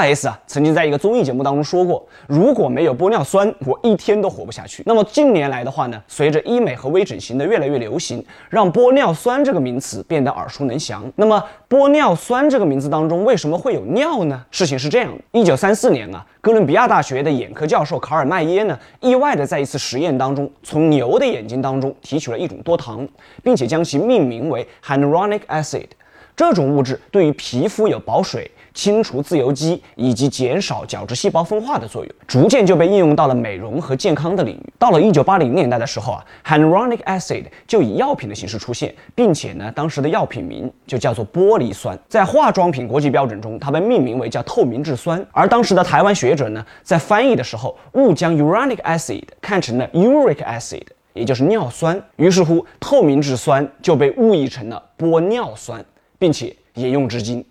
S 啊，曾经在一个综艺节目当中说过，如果没有玻尿酸，我一天都活不下去。那么近年来的话呢，随着医美和微整形的越来越流行，让玻尿酸这个名词变得耳熟能详。那么玻尿酸这个名字当中为什么会有尿呢？事情是这样的，一九三四年啊，哥伦比亚大学的眼科教授卡尔麦耶呢，意外的在一次实验当中，从牛的眼睛当中提取了一种多糖，并且将其命名为 hyaluronic acid。这种物质对于皮肤有保水、清除自由基以及减少角质细胞分化的作用，逐渐就被应用到了美容和健康的领域。到了一九八零年代的时候啊，hyaluronic acid 就以药品的形式出现，并且呢，当时的药品名就叫做玻璃酸，在化妆品国际标准中，它被命名为叫透明质酸。而当时的台湾学者呢，在翻译的时候误将 uronic acid 看成了 uric acid，也就是尿酸，于是乎透明质酸就被误译成了玻尿酸。并且沿用至今。